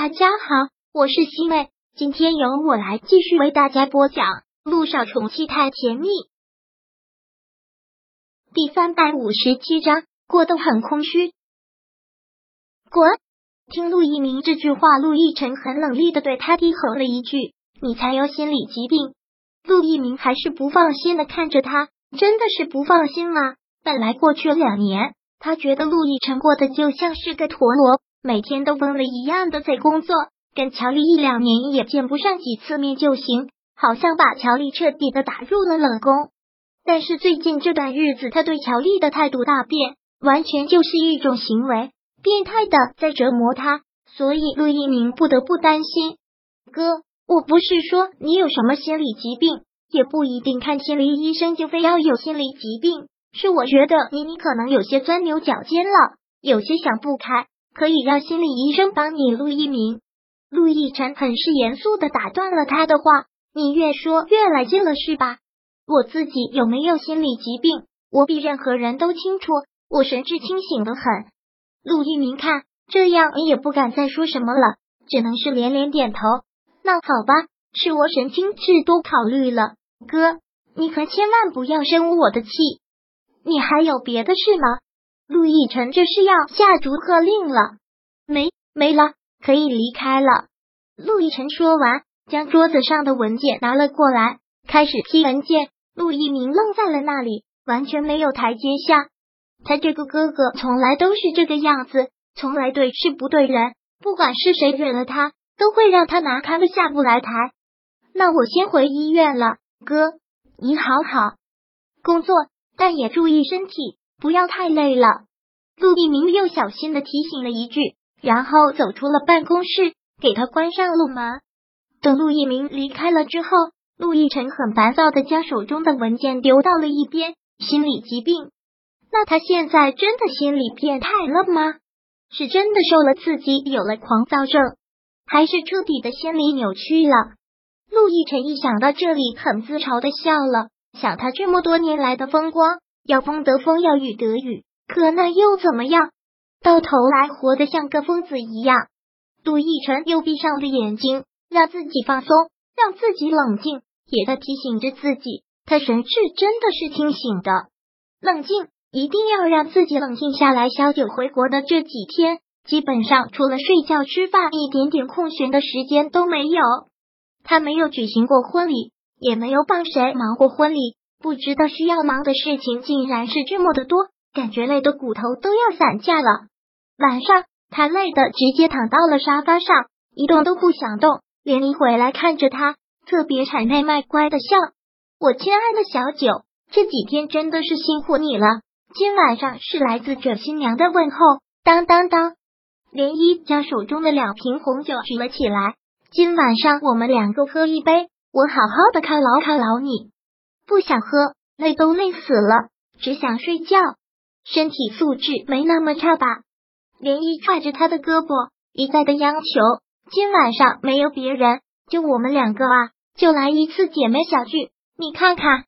大家好，我是西妹，今天由我来继续为大家播讲《路上宠妻太甜蜜》第三百五十七章，过得很空虚。滚！听陆一鸣这句话，陆亦辰很冷厉的对他低吼了一句：“你才有心理疾病。”陆一鸣还是不放心的看着他，真的是不放心吗？本来过去两年，他觉得陆亦辰过得就像是个陀螺。每天都疯了一样的在工作，跟乔丽一两年也见不上几次面就行，好像把乔丽彻底的打入了冷宫。但是最近这段日子，他对乔丽的态度大变，完全就是一种行为，变态的在折磨他。所以陆一鸣不得不担心。哥，我不是说你有什么心理疾病，也不一定看心理医生就非要有心理疾病，是我觉得你你可能有些钻牛角尖了，有些想不开。可以让心理医生帮你。陆一鸣、陆亦辰很是严肃的打断了他的话：“你越说越来劲了，是吧？我自己有没有心理疾病，我比任何人都清楚。我神志清醒的很。”陆一鸣看这样也不敢再说什么了，只能是连连点头。那好吧，是我神经质多考虑了。哥，你可千万不要生我的气。你还有别的事吗？陆亦辰这是要下逐客令了，没没了，可以离开了。陆亦辰说完，将桌子上的文件拿了过来，开始批文件。陆一鸣愣在了那里，完全没有台阶下。他这个哥哥从来都是这个样子，从来对事不对人，不管是谁惹了他，都会让他难堪的下不来台。那我先回医院了，哥，你好好工作，但也注意身体。不要太累了，陆一鸣又小心的提醒了一句，然后走出了办公室，给他关上了门。等陆一鸣离开了之后，陆亦辰很烦躁的将手中的文件丢到了一边。心理疾病？那他现在真的心理变态了吗？是真的受了刺激，有了狂躁症，还是彻底的心理扭曲了？陆亦辰一想到这里，很自嘲的笑了，想他这么多年来的风光。要风得风，要雨得雨，可那又怎么样？到头来活得像个疯子一样。杜奕辰又闭上了眼睛，让自己放松，让自己冷静，也在提醒着自己，他神智真的是清醒的。冷静，一定要让自己冷静下来。小九回国的这几天，基本上除了睡觉、吃饭，一点点空闲的时间都没有。他没有举行过婚礼，也没有帮谁忙过婚礼。不知道需要忙的事情竟然是这么的多，感觉累的骨头都要散架了。晚上他累的直接躺到了沙发上，一动都不想动。连一回来看着他，特别谄媚卖乖的笑。我亲爱的小九，这几天真的是辛苦你了。今晚上是来自准新娘的问候。当当当，连一将手中的两瓶红酒举了起来。今晚上我们两个喝一杯，我好好的犒劳犒劳你。不想喝，累都累死了，只想睡觉。身体素质没那么差吧？连依拽着他的胳膊，一再的央求。今晚上没有别人，就我们两个啊，就来一次姐妹小聚。你看看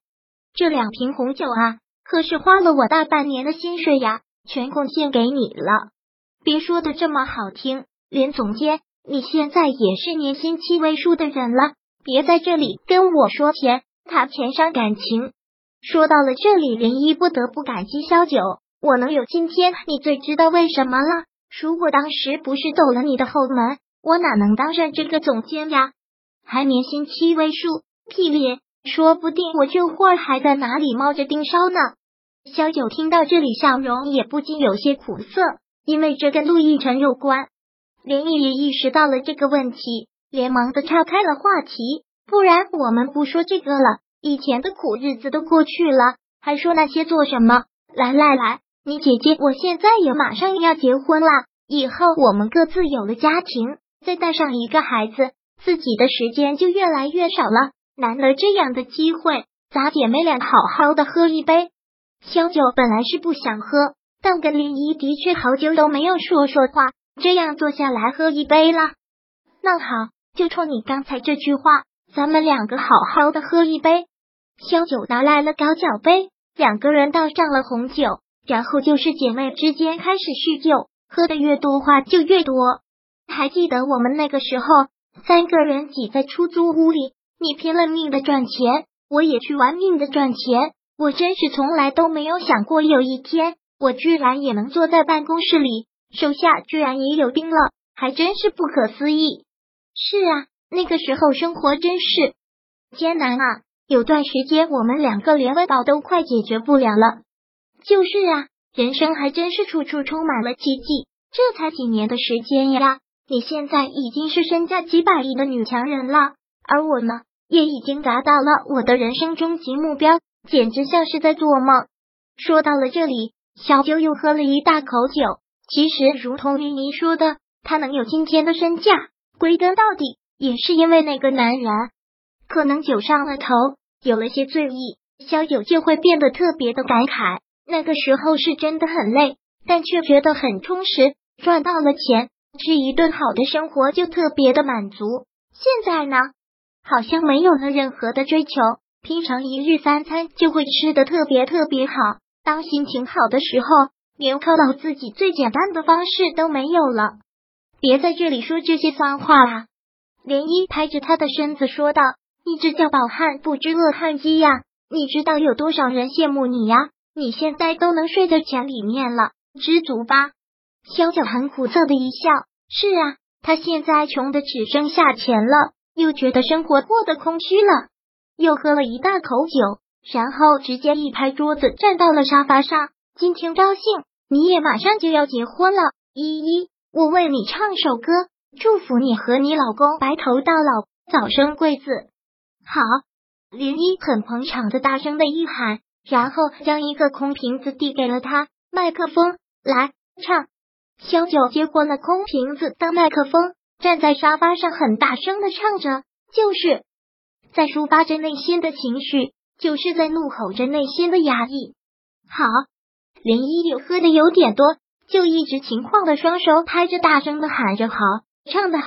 这两瓶红酒啊，可是花了我大半年的薪水呀，全贡献给你了。别说的这么好听，连总监，你现在也是年薪七位数的人了，别在这里跟我说钱。他钱伤感情。说到了这里，林一不得不感激萧九。我能有今天，你最知道为什么了。如果当时不是走了你的后门，我哪能当上这个总监呀？还年薪七位数，屁咧！说不定我这会儿还在哪里冒着盯梢呢。萧九听到这里，笑容也不禁有些苦涩，因为这跟陆亦辰有关。林毅也意识到了这个问题，连忙的岔开了话题。不然我们不说这个了，以前的苦日子都过去了，还说那些做什么？来来来，你姐姐，我现在也马上要结婚了，以后我们各自有了家庭，再带上一个孩子，自己的时间就越来越少了。难得这样的机会，咱姐妹俩好好的喝一杯。萧九本来是不想喝，但跟林一的确好久都没有说说话，这样坐下来喝一杯了。那好，就冲你刚才这句话。咱们两个好好的喝一杯。萧九拿来了高脚杯，两个人倒上了红酒，然后就是姐妹之间开始叙旧，喝的越多话就越多。还记得我们那个时候，三个人挤在出租屋里，你拼了命的赚钱，我也去玩命的赚钱。我真是从来都没有想过，有一天我居然也能坐在办公室里，手下居然也有兵了，还真是不可思议。是啊，那个时候生活真是艰难啊！有段时间我们两个连温饱都快解决不了了。就是啊，人生还真是处处充满了奇迹。这才几年的时间呀，你现在已经是身价几百亿的女强人了，而我呢，也已经达到了我的人生终极目标。简直像是在做梦。说到了这里，小九又喝了一大口酒。其实，如同林怡说的，他能有今天的身价，归根到底也是因为那个男人。可能酒上了头，有了些醉意，小九就会变得特别的感慨。那个时候是真的很累，但却觉得很充实。赚到了钱，吃一顿好的生活就特别的满足。现在呢，好像没有了任何的追求。平常一日三餐就会吃的特别特别好，当心情好的时候，连犒劳自己最简单的方式都没有了。别在这里说这些脏话啦！涟漪拍着他的身子说道：“你这叫饱汉不知饿汉饥呀！你知道有多少人羡慕你呀？你现在都能睡在钱里面了，知足吧。”萧九很苦涩的一笑：“是啊，他现在穷的只剩下钱了，又觉得生活过得空虚了。”又喝了一大口酒，然后直接一拍桌子，站到了沙发上。今天高兴，你也马上就要结婚了，依依，我为你唱首歌，祝福你和你老公白头到老，早生贵子。好，林一很捧场的大声的一喊，然后将一个空瓶子递给了他，麦克风来唱。萧九接过了空瓶子当麦克风，站在沙发上很大声的唱着，就是。在抒发着内心的情绪，就是在怒吼着内心的压抑。好，林一有喝的有点多，就一直情况的双手拍着，大声的喊着：“好，唱的好！”